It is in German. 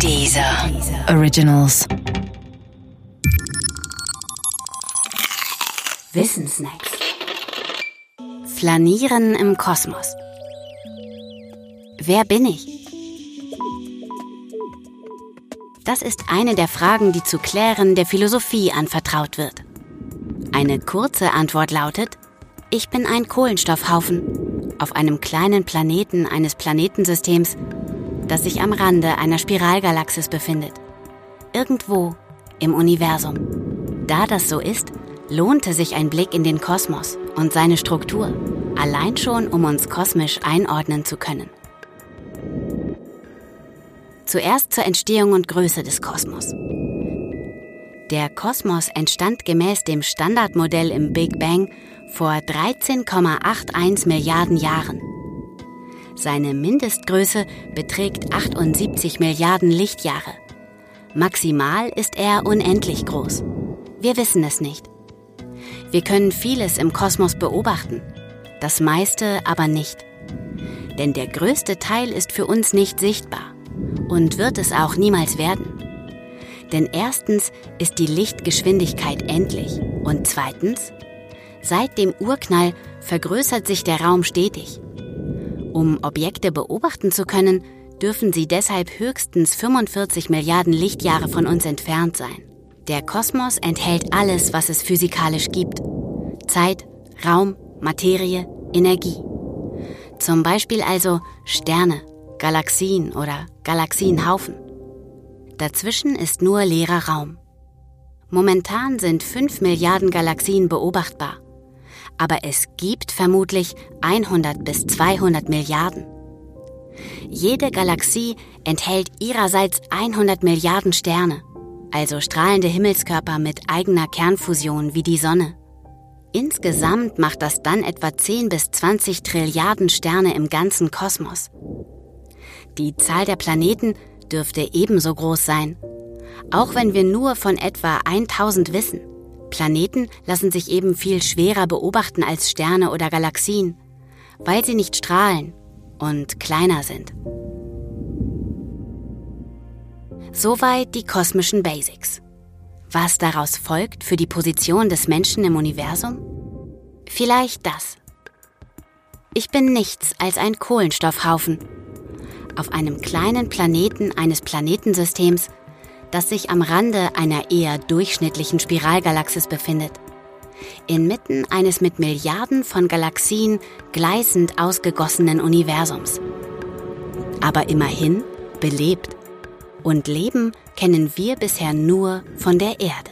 Dieser Originals. Wissensnacks. Flanieren im Kosmos. Wer bin ich? Das ist eine der Fragen, die zu klären der Philosophie anvertraut wird. Eine kurze Antwort lautet, ich bin ein Kohlenstoffhaufen auf einem kleinen Planeten eines Planetensystems, das sich am Rande einer Spiralgalaxis befindet. Irgendwo im Universum. Da das so ist, lohnte sich ein Blick in den Kosmos und seine Struktur, allein schon um uns kosmisch einordnen zu können. Zuerst zur Entstehung und Größe des Kosmos. Der Kosmos entstand gemäß dem Standardmodell im Big Bang vor 13,81 Milliarden Jahren. Seine Mindestgröße beträgt 78 Milliarden Lichtjahre. Maximal ist er unendlich groß. Wir wissen es nicht. Wir können vieles im Kosmos beobachten, das meiste aber nicht. Denn der größte Teil ist für uns nicht sichtbar und wird es auch niemals werden. Denn erstens ist die Lichtgeschwindigkeit endlich und zweitens, seit dem Urknall vergrößert sich der Raum stetig. Um Objekte beobachten zu können, dürfen sie deshalb höchstens 45 Milliarden Lichtjahre von uns entfernt sein. Der Kosmos enthält alles, was es physikalisch gibt. Zeit, Raum, Materie, Energie. Zum Beispiel also Sterne, Galaxien oder Galaxienhaufen. Dazwischen ist nur leerer Raum. Momentan sind 5 Milliarden Galaxien beobachtbar. Aber es gibt vermutlich 100 bis 200 Milliarden. Jede Galaxie enthält ihrerseits 100 Milliarden Sterne, also strahlende Himmelskörper mit eigener Kernfusion wie die Sonne. Insgesamt macht das dann etwa 10 bis 20 Trilliarden Sterne im ganzen Kosmos. Die Zahl der Planeten dürfte ebenso groß sein. Auch wenn wir nur von etwa 1000 wissen. Planeten lassen sich eben viel schwerer beobachten als Sterne oder Galaxien, weil sie nicht strahlen und kleiner sind. Soweit die kosmischen Basics. Was daraus folgt für die Position des Menschen im Universum? Vielleicht das. Ich bin nichts als ein Kohlenstoffhaufen auf einem kleinen Planeten eines Planetensystems, das sich am Rande einer eher durchschnittlichen Spiralgalaxis befindet. Inmitten eines mit Milliarden von Galaxien gleißend ausgegossenen Universums. Aber immerhin belebt. Und Leben kennen wir bisher nur von der Erde.